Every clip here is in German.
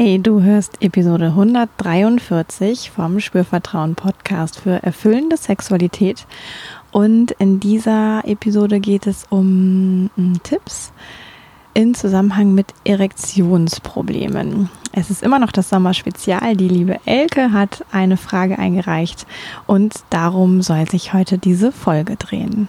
Hi, du hörst Episode 143 vom Spürvertrauen Podcast für erfüllende Sexualität. Und in dieser Episode geht es um hm, Tipps in Zusammenhang mit Erektionsproblemen. Es ist immer noch das Sommerspezial. Die liebe Elke hat eine Frage eingereicht und darum soll sich heute diese Folge drehen.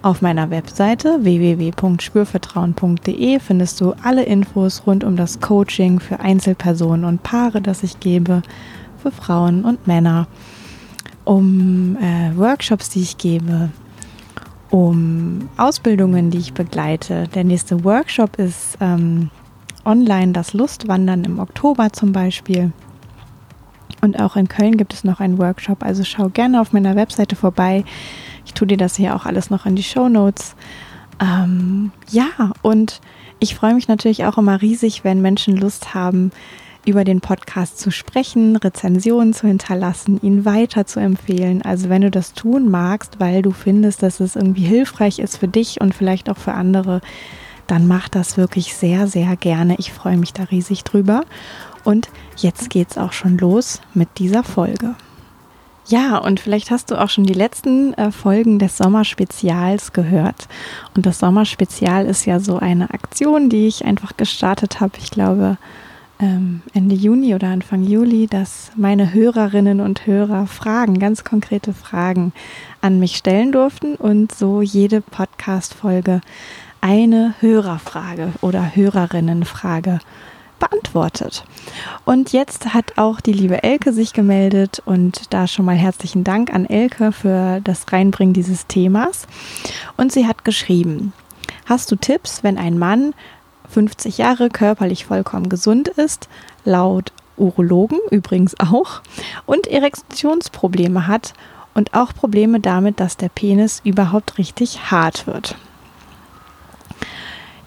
Auf meiner Webseite www.spürvertrauen.de findest du alle Infos rund um das Coaching für Einzelpersonen und Paare, das ich gebe, für Frauen und Männer, um äh, Workshops, die ich gebe, um Ausbildungen, die ich begleite. Der nächste Workshop ist ähm, online das Lustwandern im Oktober zum Beispiel. Und auch in Köln gibt es noch einen Workshop, also schau gerne auf meiner Webseite vorbei. Ich tue dir das hier auch alles noch in die Show Notes. Ähm, ja, und ich freue mich natürlich auch immer riesig, wenn Menschen Lust haben, über den Podcast zu sprechen, Rezensionen zu hinterlassen, ihn weiter zu empfehlen. Also wenn du das tun magst, weil du findest, dass es irgendwie hilfreich ist für dich und vielleicht auch für andere, dann mach das wirklich sehr, sehr gerne. Ich freue mich da riesig drüber. Und jetzt geht's auch schon los mit dieser Folge. Ja, und vielleicht hast du auch schon die letzten äh, Folgen des Sommerspezials gehört. Und das Sommerspezial ist ja so eine Aktion, die ich einfach gestartet habe, ich glaube ähm, Ende Juni oder Anfang Juli, dass meine Hörerinnen und Hörer Fragen, ganz konkrete Fragen an mich stellen durften und so jede Podcast-Folge eine Hörerfrage oder Hörerinnenfrage beantwortet. Und jetzt hat auch die liebe Elke sich gemeldet und da schon mal herzlichen Dank an Elke für das Reinbringen dieses Themas. Und sie hat geschrieben, hast du Tipps, wenn ein Mann 50 Jahre körperlich vollkommen gesund ist, laut Urologen übrigens auch, und Erektionsprobleme hat und auch Probleme damit, dass der Penis überhaupt richtig hart wird?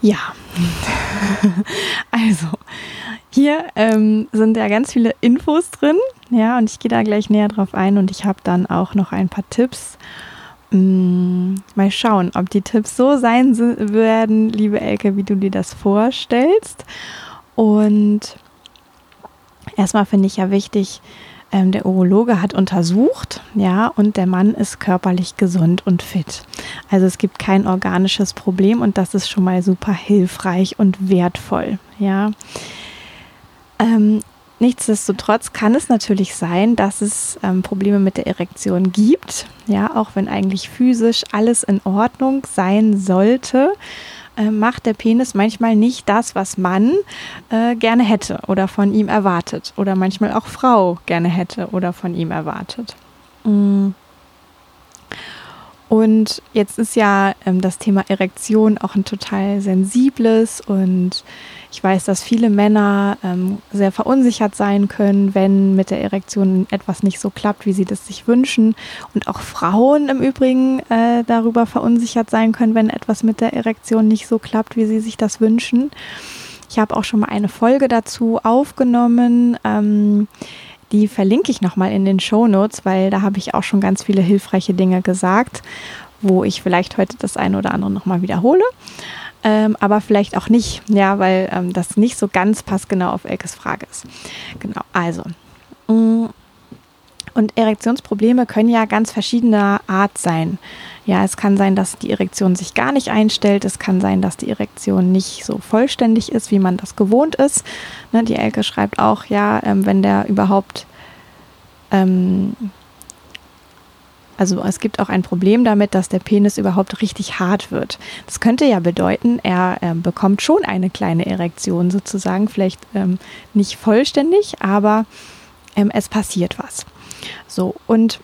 Ja, also hier ähm, sind ja ganz viele Infos drin, ja, und ich gehe da gleich näher drauf ein und ich habe dann auch noch ein paar Tipps. Hm, mal schauen, ob die Tipps so sein werden, liebe Elke, wie du dir das vorstellst. Und erstmal finde ich ja wichtig, ähm, der Urologe hat untersucht, ja, und der Mann ist körperlich gesund und fit. Also es gibt kein organisches Problem und das ist schon mal super hilfreich und wertvoll, ja. Ähm, Nichtsdestotrotz kann es natürlich sein, dass es ähm, Probleme mit der Erektion gibt, ja, auch wenn eigentlich physisch alles in Ordnung sein sollte äh, macht der Penis manchmal nicht das, was Mann äh, gerne hätte oder von ihm erwartet oder manchmal auch Frau gerne hätte oder von ihm erwartet. Mm. Und jetzt ist ja ähm, das Thema Erektion auch ein total sensibles und ich weiß, dass viele Männer ähm, sehr verunsichert sein können, wenn mit der Erektion etwas nicht so klappt, wie sie das sich wünschen. Und auch Frauen im Übrigen äh, darüber verunsichert sein können, wenn etwas mit der Erektion nicht so klappt, wie sie sich das wünschen. Ich habe auch schon mal eine Folge dazu aufgenommen. Ähm, die verlinke ich nochmal in den Show Notes, weil da habe ich auch schon ganz viele hilfreiche Dinge gesagt, wo ich vielleicht heute das eine oder andere nochmal wiederhole ähm, aber vielleicht auch nicht, ja, weil ähm, das nicht so ganz passgenau auf Elkes Frage ist. Genau, also. Mm, und Erektionsprobleme können ja ganz verschiedener Art sein. Ja, es kann sein, dass die Erektion sich gar nicht einstellt. Es kann sein, dass die Erektion nicht so vollständig ist, wie man das gewohnt ist. Ne, die Elke schreibt auch, ja, ähm, wenn der überhaupt ähm, also es gibt auch ein Problem damit, dass der Penis überhaupt richtig hart wird. Das könnte ja bedeuten, er äh, bekommt schon eine kleine Erektion sozusagen, vielleicht ähm, nicht vollständig, aber ähm, es passiert was. So, und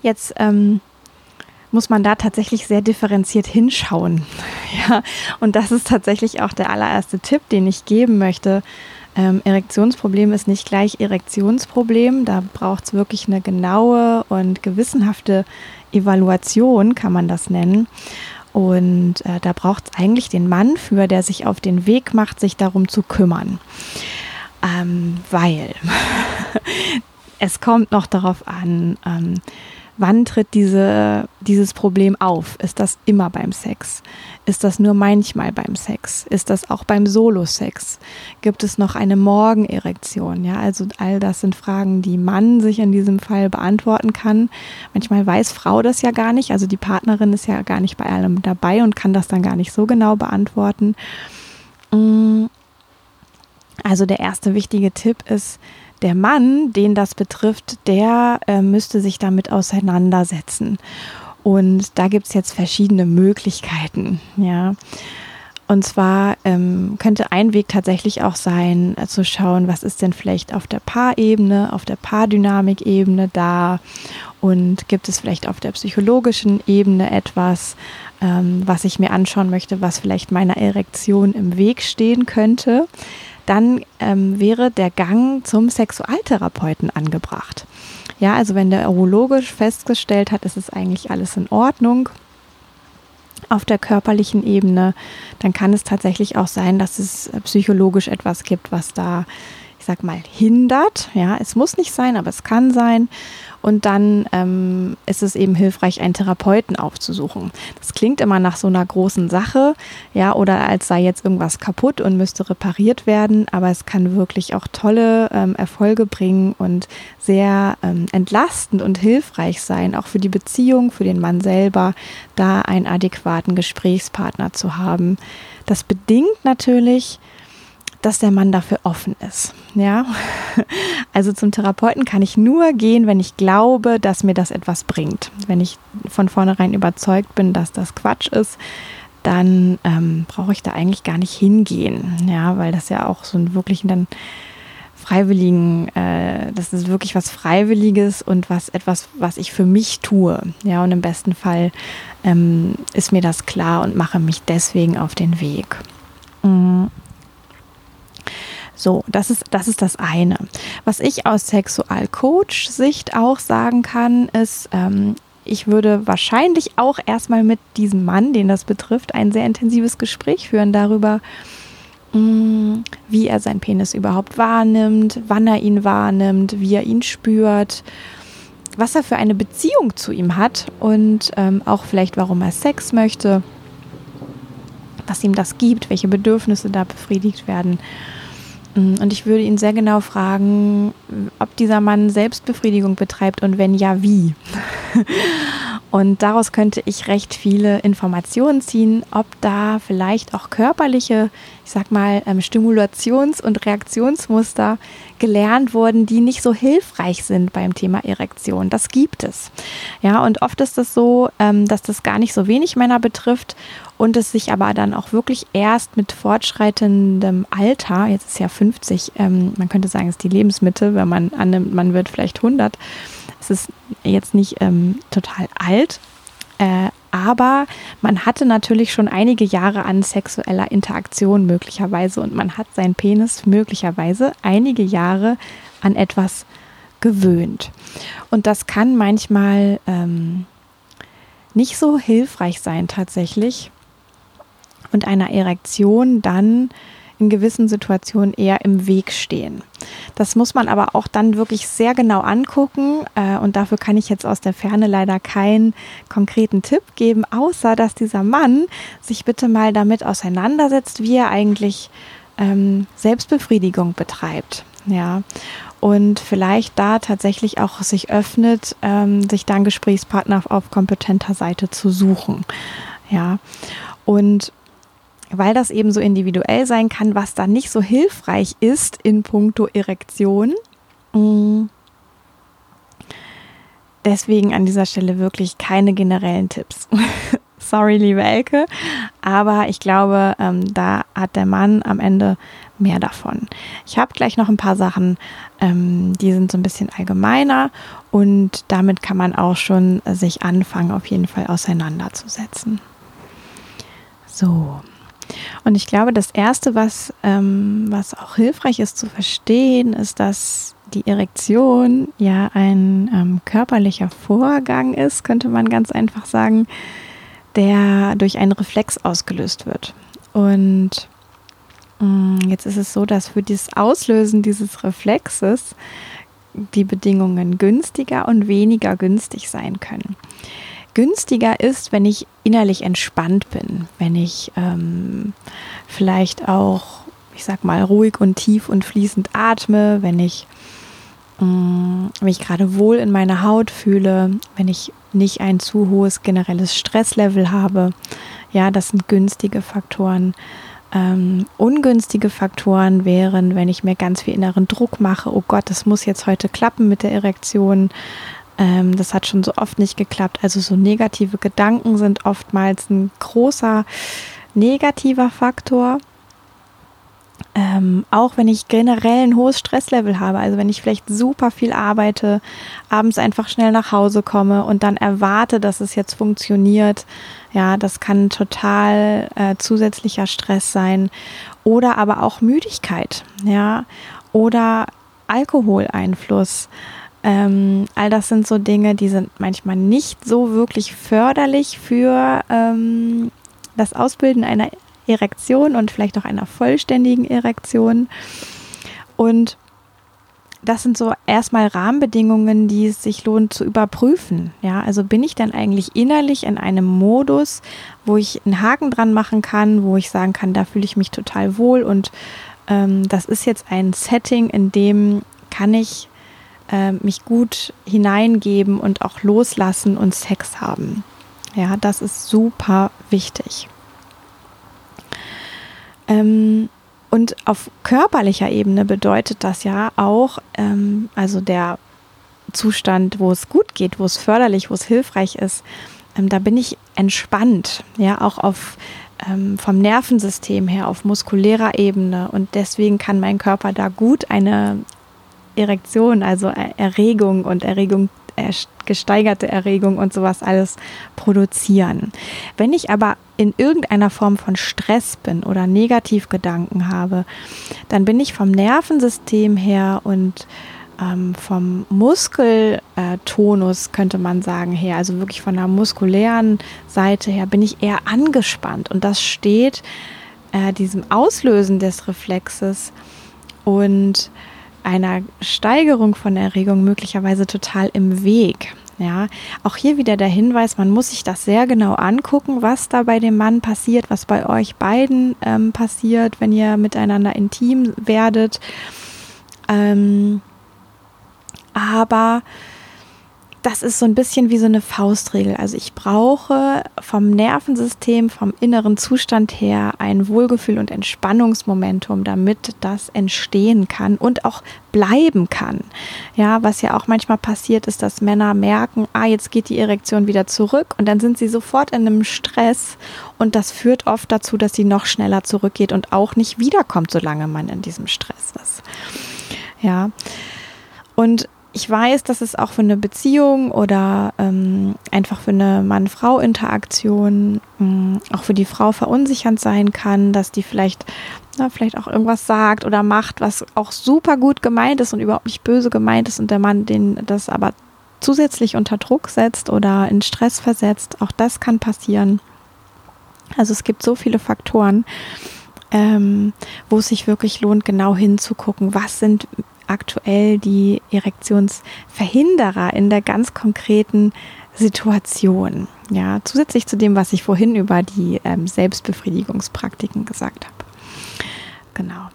jetzt ähm, muss man da tatsächlich sehr differenziert hinschauen. Ja, und das ist tatsächlich auch der allererste Tipp, den ich geben möchte. Ähm, Erektionsproblem ist nicht gleich Erektionsproblem. Da braucht es wirklich eine genaue und gewissenhafte Evaluation, kann man das nennen. Und äh, da braucht es eigentlich den Mann für, der sich auf den Weg macht, sich darum zu kümmern. Ähm, weil es kommt noch darauf an, ähm, wann tritt diese, dieses Problem auf? Ist das immer beim Sex? Ist das nur manchmal beim Sex? Ist das auch beim Solo-Sex? Gibt es noch eine Morgenerektion? Ja, also all das sind Fragen, die man sich in diesem Fall beantworten kann. Manchmal weiß Frau das ja gar nicht, also die Partnerin ist ja gar nicht bei allem dabei und kann das dann gar nicht so genau beantworten. Mm. Also der erste wichtige Tipp ist, der Mann, den das betrifft, der äh, müsste sich damit auseinandersetzen. Und da gibt es jetzt verschiedene Möglichkeiten, ja. Und zwar ähm, könnte ein Weg tatsächlich auch sein, äh, zu schauen, was ist denn vielleicht auf der Paarebene, auf der Paardynamik-Ebene da und gibt es vielleicht auf der psychologischen Ebene etwas, ähm, was ich mir anschauen möchte, was vielleicht meiner Erektion im Weg stehen könnte dann ähm, wäre der Gang zum Sexualtherapeuten angebracht. Ja, also wenn der urologisch festgestellt hat, ist es eigentlich alles in Ordnung auf der körperlichen Ebene, dann kann es tatsächlich auch sein, dass es psychologisch etwas gibt, was da, ich sag mal, hindert. Ja, es muss nicht sein, aber es kann sein. Und dann ähm, ist es eben hilfreich, einen Therapeuten aufzusuchen. Das klingt immer nach so einer großen Sache, ja, oder als sei jetzt irgendwas kaputt und müsste repariert werden, aber es kann wirklich auch tolle ähm, Erfolge bringen und sehr ähm, entlastend und hilfreich sein, auch für die Beziehung, für den Mann selber, da einen adäquaten Gesprächspartner zu haben. Das bedingt natürlich, dass der Mann dafür offen ist. Ja, also zum Therapeuten kann ich nur gehen, wenn ich glaube, dass mir das etwas bringt. Wenn ich von vornherein überzeugt bin, dass das Quatsch ist, dann ähm, brauche ich da eigentlich gar nicht hingehen. Ja, weil das ja auch so ein wirklichen dann Freiwilligen, äh, das ist wirklich was Freiwilliges und was etwas, was ich für mich tue. Ja, und im besten Fall ähm, ist mir das klar und mache mich deswegen auf den Weg. Mhm. So, das ist, das ist das eine. Was ich aus Sexualcoach-Sicht auch sagen kann, ist, ähm, ich würde wahrscheinlich auch erstmal mit diesem Mann, den das betrifft, ein sehr intensives Gespräch führen darüber, mm, wie er seinen Penis überhaupt wahrnimmt, wann er ihn wahrnimmt, wie er ihn spürt, was er für eine Beziehung zu ihm hat und ähm, auch vielleicht, warum er Sex möchte, was ihm das gibt, welche Bedürfnisse da befriedigt werden. Mm, und ich würde ihn sehr genau fragen, ob dieser Mann Selbstbefriedigung betreibt und wenn ja, wie. Und daraus könnte ich recht viele Informationen ziehen, ob da vielleicht auch körperliche, ich sag mal, ähm, Stimulations- und Reaktionsmuster gelernt wurden, die nicht so hilfreich sind beim Thema Erektion. Das gibt es. Ja, und oft ist es so, ähm, dass das gar nicht so wenig Männer betrifft und es sich aber dann auch wirklich erst mit fortschreitendem Alter, jetzt ist ja 50, ähm, man könnte sagen, es ist die Lebensmitte, wenn man annimmt, man wird vielleicht 100, es ist jetzt nicht ähm, total alt, äh, aber man hatte natürlich schon einige Jahre an sexueller Interaktion möglicherweise und man hat seinen Penis möglicherweise einige Jahre an etwas gewöhnt. Und das kann manchmal ähm, nicht so hilfreich sein tatsächlich, und einer Erektion dann in gewissen Situationen eher im Weg stehen. Das muss man aber auch dann wirklich sehr genau angucken äh, und dafür kann ich jetzt aus der Ferne leider keinen konkreten Tipp geben, außer dass dieser Mann sich bitte mal damit auseinandersetzt, wie er eigentlich ähm, Selbstbefriedigung betreibt. Ja, und vielleicht da tatsächlich auch sich öffnet, ähm, sich dann Gesprächspartner auf, auf kompetenter Seite zu suchen. Ja, und weil das eben so individuell sein kann, was dann nicht so hilfreich ist in puncto Erektion. Mm. Deswegen an dieser Stelle wirklich keine generellen Tipps. Sorry, liebe Elke. Aber ich glaube, ähm, da hat der Mann am Ende mehr davon. Ich habe gleich noch ein paar Sachen, ähm, die sind so ein bisschen allgemeiner und damit kann man auch schon sich anfangen, auf jeden Fall auseinanderzusetzen. So. Und ich glaube, das Erste, was, ähm, was auch hilfreich ist zu verstehen, ist, dass die Erektion ja ein ähm, körperlicher Vorgang ist, könnte man ganz einfach sagen, der durch einen Reflex ausgelöst wird. Und mh, mm, jetzt ist es so, dass für das Auslösen dieses Reflexes die Bedingungen günstiger und weniger günstig sein können. Günstiger ist, wenn ich innerlich entspannt bin, wenn ich ähm, vielleicht auch, ich sag mal, ruhig und tief und fließend atme, wenn ich Mm, wenn ich gerade wohl in meiner Haut fühle, wenn ich nicht ein zu hohes generelles Stresslevel habe. Ja, das sind günstige Faktoren. Ähm, ungünstige Faktoren wären, wenn ich mir ganz viel inneren Druck mache, oh Gott, das muss jetzt heute klappen mit der Erektion. Ähm, das hat schon so oft nicht geklappt. Also so negative Gedanken sind oftmals ein großer negativer Faktor. Ähm, auch wenn ich generell ein hohes Stresslevel habe, also wenn ich vielleicht super viel arbeite, abends einfach schnell nach Hause komme und dann erwarte, dass es jetzt funktioniert, ja, das kann total äh, zusätzlicher Stress sein oder aber auch Müdigkeit, ja, oder Alkoholeinfluss. Ähm, all das sind so Dinge, die sind manchmal nicht so wirklich förderlich für ähm, das Ausbilden einer Erektion und vielleicht auch einer vollständigen Erektion. Und das sind so erstmal Rahmenbedingungen, die es sich lohnt zu überprüfen. Ja, also bin ich dann eigentlich innerlich in einem Modus, wo ich einen Haken dran machen kann, wo ich sagen kann, da fühle ich mich total wohl und ähm, das ist jetzt ein Setting, in dem kann ich äh, mich gut hineingeben und auch loslassen und Sex haben. Ja, das ist super wichtig. Ähm, und auf körperlicher Ebene bedeutet das ja auch, ähm, also der Zustand, wo es gut geht, wo es förderlich, wo es hilfreich ist, ähm, da bin ich entspannt, ja, auch auf ähm, vom Nervensystem her, auf muskulärer Ebene. Und deswegen kann mein Körper da gut eine Erektion, also Erregung und Erregung gesteigerte Erregung und sowas alles produzieren. Wenn ich aber in irgendeiner Form von Stress bin oder Negativgedanken habe, dann bin ich vom Nervensystem her und ähm, vom Muskeltonus, könnte man sagen, her, also wirklich von der muskulären Seite her, bin ich eher angespannt. Und das steht äh, diesem Auslösen des Reflexes und einer Steigerung von Erregung möglicherweise total im Weg. Ja, auch hier wieder der Hinweis, man muss sich das sehr genau angucken, was da bei dem Mann passiert, was bei euch beiden ähm, passiert, wenn ihr miteinander intim werdet. Ähm, aber das ist so ein bisschen wie so eine Faustregel. Also ich brauche vom Nervensystem, vom inneren Zustand her ein Wohlgefühl und Entspannungsmomentum, damit das entstehen kann und auch bleiben kann. Ja, was ja auch manchmal passiert ist, dass Männer merken, ah, jetzt geht die Erektion wieder zurück und dann sind sie sofort in einem Stress und das führt oft dazu, dass sie noch schneller zurückgeht und auch nicht wiederkommt, solange man in diesem Stress ist. Ja. Und ich weiß, dass es auch für eine Beziehung oder ähm, einfach für eine Mann-Frau-Interaktion ähm, auch für die Frau verunsichernd sein kann, dass die vielleicht, na, vielleicht auch irgendwas sagt oder macht, was auch super gut gemeint ist und überhaupt nicht böse gemeint ist und der Mann den das aber zusätzlich unter Druck setzt oder in Stress versetzt. Auch das kann passieren. Also es gibt so viele Faktoren, ähm, wo es sich wirklich lohnt, genau hinzugucken, was sind aktuell die Erektionsverhinderer in der ganz konkreten Situation. Ja, zusätzlich zu dem, was ich vorhin über die ähm, Selbstbefriedigungspraktiken gesagt habe. Genau.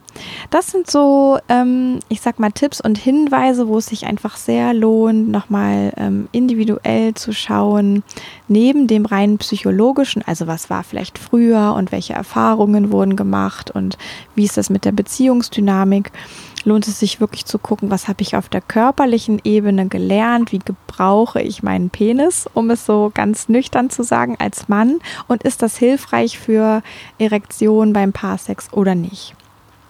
das sind so, ähm, ich sag mal, Tipps und Hinweise, wo es sich einfach sehr lohnt, nochmal ähm, individuell zu schauen, neben dem rein psychologischen, also was war vielleicht früher und welche Erfahrungen wurden gemacht und wie ist das mit der Beziehungsdynamik lohnt es sich wirklich zu gucken, was habe ich auf der körperlichen Ebene gelernt, wie gebrauche ich meinen Penis, um es so ganz nüchtern zu sagen, als Mann und ist das hilfreich für Erektion beim Paarsex oder nicht.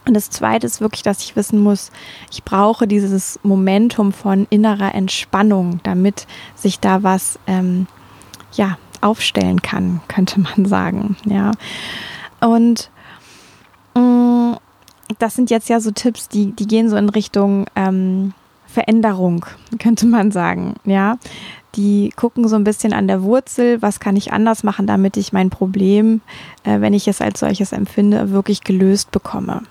Und das Zweite ist wirklich, dass ich wissen muss, ich brauche dieses Momentum von innerer Entspannung, damit sich da was ähm, ja aufstellen kann, könnte man sagen. Ja und das sind jetzt ja so Tipps, die, die gehen so in Richtung ähm, Veränderung, könnte man sagen. Ja, die gucken so ein bisschen an der Wurzel, was kann ich anders machen, damit ich mein Problem, äh, wenn ich es als solches empfinde, wirklich gelöst bekomme.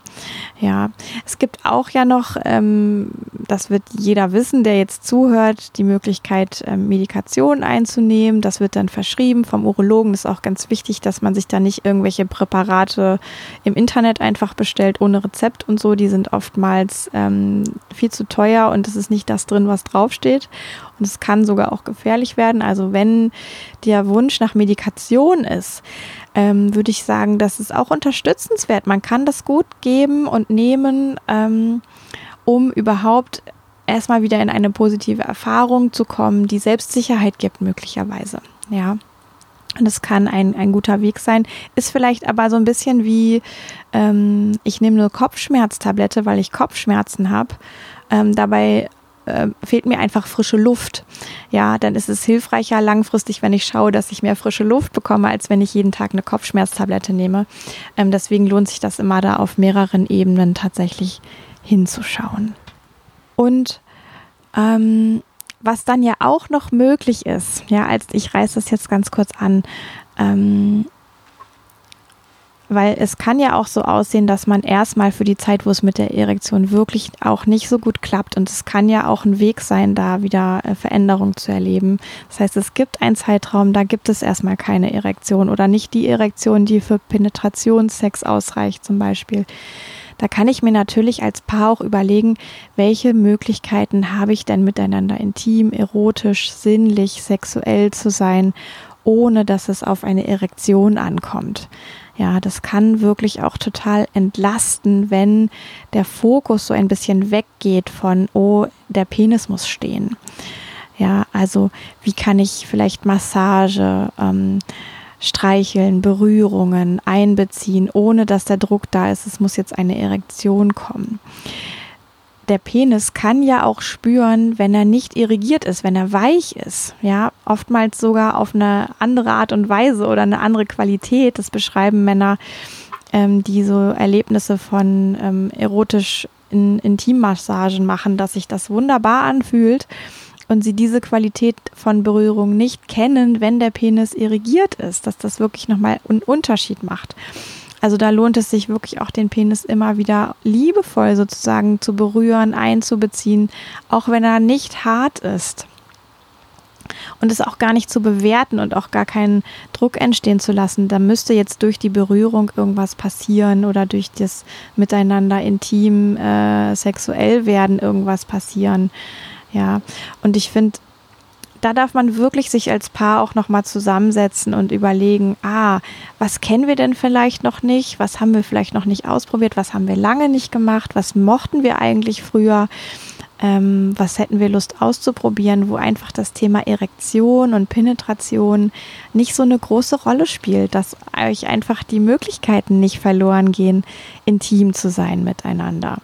Ja, es gibt auch ja noch, ähm, das wird jeder wissen, der jetzt zuhört, die Möglichkeit, ähm, Medikation einzunehmen. Das wird dann verschrieben vom Urologen. Das ist auch ganz wichtig, dass man sich da nicht irgendwelche Präparate im Internet einfach bestellt ohne Rezept und so. Die sind oftmals ähm, viel zu teuer und es ist nicht das drin, was draufsteht. Und es kann sogar auch gefährlich werden. Also wenn der Wunsch nach Medikation ist, ähm, würde ich sagen, das ist auch unterstützenswert. Man kann das gut geben und nehmen, ähm, um überhaupt erstmal wieder in eine positive Erfahrung zu kommen, die Selbstsicherheit gibt möglicherweise. Ja. Und das kann ein, ein guter Weg sein. Ist vielleicht aber so ein bisschen wie, ähm, ich nehme eine Kopfschmerztablette, weil ich Kopfschmerzen habe. Ähm, dabei äh, fehlt mir einfach frische Luft. Ja, dann ist es hilfreicher langfristig, wenn ich schaue, dass ich mehr frische Luft bekomme, als wenn ich jeden Tag eine Kopfschmerztablette nehme. Ähm, deswegen lohnt sich das immer da auf mehreren Ebenen tatsächlich hinzuschauen. Und ähm, was dann ja auch noch möglich ist, ja, als ich reiße das jetzt ganz kurz an, ähm, weil es kann ja auch so aussehen, dass man erstmal für die Zeit, wo es mit der Erektion wirklich auch nicht so gut klappt und es kann ja auch ein Weg sein, da wieder äh, Veränderung zu erleben. Das heißt, es gibt einen Zeitraum, da gibt es erstmal keine Erektion oder nicht die Erektion, die für Penetrationssex ausreicht zum Beispiel. Da kann ich mir natürlich als Paar auch überlegen, welche Möglichkeiten habe ich denn miteinander intim, erotisch, sinnlich, sexuell zu sein, ohne dass es auf eine Erektion ankommt. Ja, das kann wirklich auch total entlasten, wenn der Fokus so ein bisschen weggeht von, oh, der Penis muss stehen. Ja, also wie kann ich vielleicht Massage, ähm, Streicheln, Berührungen einbeziehen, ohne dass der Druck da ist, es muss jetzt eine Erektion kommen der Penis kann ja auch spüren, wenn er nicht irrigiert ist, wenn er weich ist. Ja, oftmals sogar auf eine andere Art und Weise oder eine andere Qualität. Das beschreiben Männer, ähm, die so Erlebnisse von ähm, erotisch in Intimmassagen machen, dass sich das wunderbar anfühlt und sie diese Qualität von Berührung nicht kennen, wenn der Penis irrigiert ist, dass das wirklich nochmal einen Unterschied macht. Also da lohnt es sich wirklich auch den Penis immer wieder liebevoll sozusagen zu berühren, einzubeziehen, auch wenn er nicht hart ist. Und es auch gar nicht zu bewerten und auch gar keinen Druck entstehen zu lassen. Da müsste jetzt durch die Berührung irgendwas passieren oder durch das Miteinander intim, äh, sexuell werden irgendwas passieren. Ja, und ich finde, da darf man wirklich sich als Paar auch nochmal zusammensetzen und überlegen, ah, was kennen wir denn vielleicht noch nicht? Was haben wir vielleicht noch nicht ausprobiert? Was haben wir lange nicht gemacht? Was mochten wir eigentlich früher? Ähm, was hätten wir Lust auszuprobieren, wo einfach das Thema Erektion und Penetration nicht so eine große Rolle spielt, dass euch einfach die Möglichkeiten nicht verloren gehen, intim zu sein miteinander.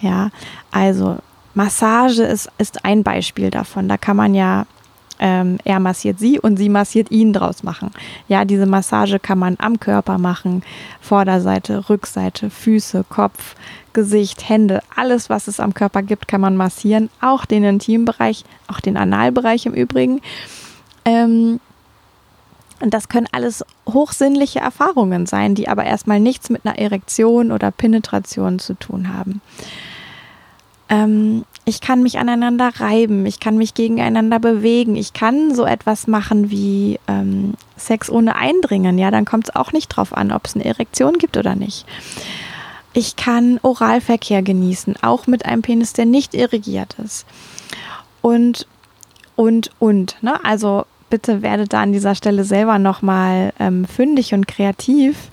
Ja, also Massage ist, ist ein Beispiel davon. Da kann man ja ähm, er massiert sie und sie massiert ihn draus machen. Ja, diese Massage kann man am Körper machen, Vorderseite, Rückseite, Füße, Kopf, Gesicht, Hände, alles, was es am Körper gibt, kann man massieren, auch den Intimbereich, auch den Analbereich im Übrigen. Ähm, und das können alles hochsinnliche Erfahrungen sein, die aber erstmal nichts mit einer Erektion oder Penetration zu tun haben. Ähm, ich kann mich aneinander reiben, ich kann mich gegeneinander bewegen, ich kann so etwas machen wie ähm, Sex ohne Eindringen. Ja, dann kommt es auch nicht drauf an, ob es eine Erektion gibt oder nicht. Ich kann Oralverkehr genießen, auch mit einem Penis, der nicht irrigiert ist. Und, und, und. Ne? Also bitte werdet da an dieser Stelle selber nochmal ähm, fündig und kreativ.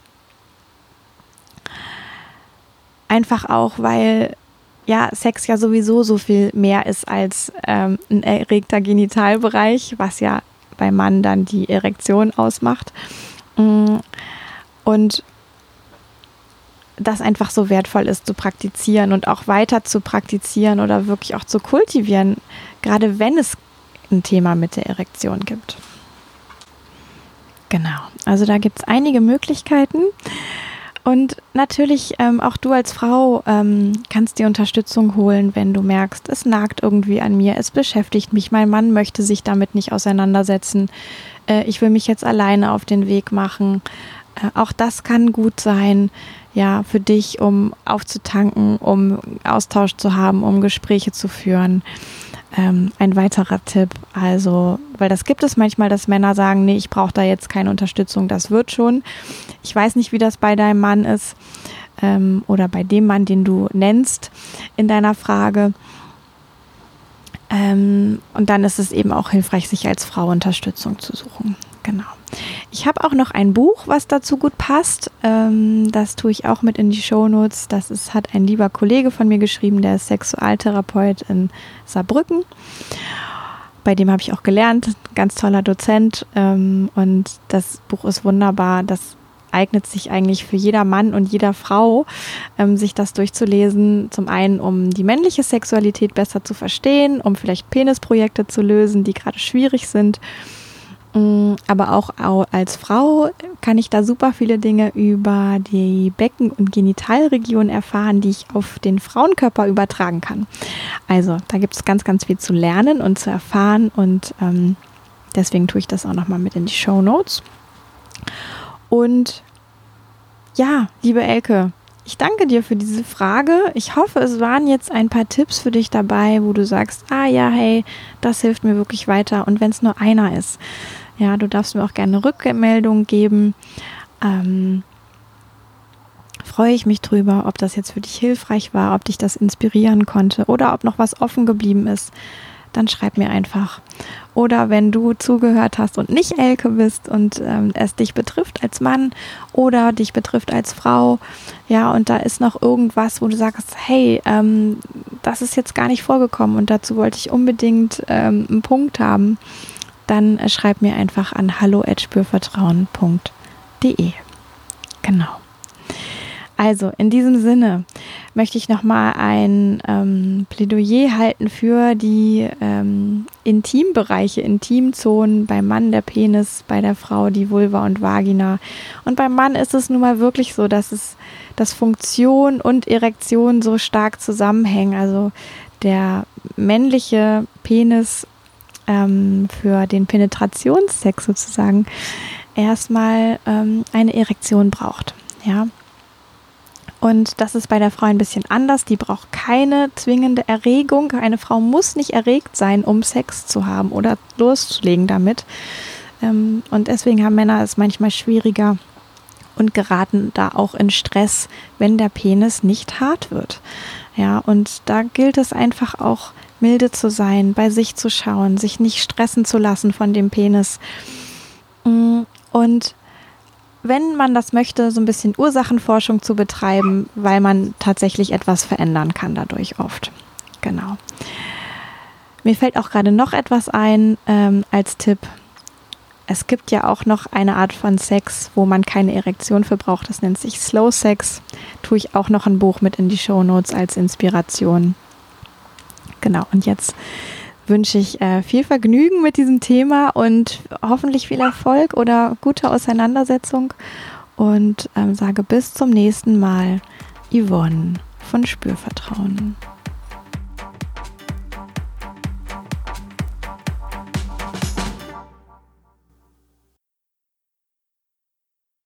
Einfach auch, weil ja, Sex ja sowieso so viel mehr ist als ähm, ein erregter Genitalbereich, was ja beim Mann dann die Erektion ausmacht. Mm. Und das einfach so wertvoll ist zu praktizieren und auch weiter zu praktizieren oder wirklich auch zu kultivieren, gerade wenn es ein Thema mit der Erektion gibt. Genau, also da gibt es einige Möglichkeiten. Und natürlich ähm, auch du als Frau ähm, kannst dir Unterstützung holen, wenn du merkst, es nagt irgendwie an mir, es beschäftigt mich, mein Mann möchte sich damit nicht auseinandersetzen, äh, ich will mich jetzt alleine auf den Weg machen. Äh, auch das kann gut sein, ja, für dich, um aufzutanken, um Austausch zu haben, um Gespräche zu führen. Ähm, ein weiterer Tipp, also, weil das gibt es manchmal, dass Männer sagen, nee, ich brauche da jetzt keine Unterstützung, das wird schon. Ich weiß nicht, wie das bei deinem Mann ist ähm, oder bei dem Mann, den du nennst in deiner Frage. Ähm, und dann ist es eben auch hilfreich, sich als Frau Unterstützung zu suchen. Genau. Ich habe auch noch ein Buch, was dazu gut passt. Ähm, das tue ich auch mit in die Shownotes. Das ist, hat ein lieber Kollege von mir geschrieben, der ist Sexualtherapeut in Saarbrücken. Bei dem habe ich auch gelernt, ganz toller Dozent. Ähm, und das Buch ist wunderbar. Das eignet sich eigentlich für jeder Mann und jeder Frau, ähm, sich das durchzulesen. Zum einen, um die männliche Sexualität besser zu verstehen, um vielleicht Penisprojekte zu lösen, die gerade schwierig sind. Mm, aber auch als Frau kann ich da super viele Dinge über die Becken- und Genitalregion erfahren, die ich auf den Frauenkörper übertragen kann. Also da gibt es ganz, ganz viel zu lernen und zu erfahren und ähm, deswegen tue ich das auch nochmal mit in die Show Notes. Und ja, liebe Elke, ich danke dir für diese Frage. Ich hoffe, es waren jetzt ein paar Tipps für dich dabei, wo du sagst, ah ja, hey, das hilft mir wirklich weiter. Und wenn es nur einer ist, ja, du darfst mir auch gerne Rückmeldung geben. Ähm, freue ich mich drüber, ob das jetzt für dich hilfreich war, ob dich das inspirieren konnte oder ob noch was offen geblieben ist dann schreib mir einfach. Oder wenn du zugehört hast und nicht Elke bist und ähm, es dich betrifft als Mann oder dich betrifft als Frau, ja, und da ist noch irgendwas, wo du sagst, hey, ähm, das ist jetzt gar nicht vorgekommen und dazu wollte ich unbedingt ähm, einen Punkt haben, dann äh, schreib mir einfach an hallo@spürvertrauen.de. Genau. Also in diesem Sinne möchte ich nochmal ein ähm, Plädoyer halten für die ähm, Intimbereiche, Intimzonen. Beim Mann der Penis, bei der Frau die Vulva und Vagina. Und beim Mann ist es nun mal wirklich so, dass es dass Funktion und Erektion so stark zusammenhängen. Also der männliche Penis ähm, für den Penetrationssex sozusagen erstmal ähm, eine Erektion braucht. Ja, und das ist bei der Frau ein bisschen anders. Die braucht keine zwingende Erregung. Eine Frau muss nicht erregt sein, um Sex zu haben oder loszulegen damit. Ähm, und deswegen haben Männer es manchmal schwieriger und geraten da auch in Stress, wenn der Penis nicht hart wird. Ja, und da gilt es einfach auch milde zu sein, bei sich zu schauen, sich nicht stressen zu lassen von dem Penis. Mm, und wenn man das möchte, so ein bisschen Ursachenforschung zu betreiben, weil man tatsächlich etwas verändern kann dadurch oft. Genau. Mir fällt auch gerade noch etwas ein ähm, als Tipp. Es gibt ja auch noch eine Art von Sex, wo man keine Erektion für braucht. Das nennt sich Slow Sex. Tue ich auch noch ein Buch mit in die Show Notes als Inspiration. Genau. Und jetzt wünsche ich äh, viel Vergnügen mit diesem Thema und hoffentlich viel Erfolg oder gute Auseinandersetzung und ähm, sage bis zum nächsten Mal, Yvonne von Spürvertrauen.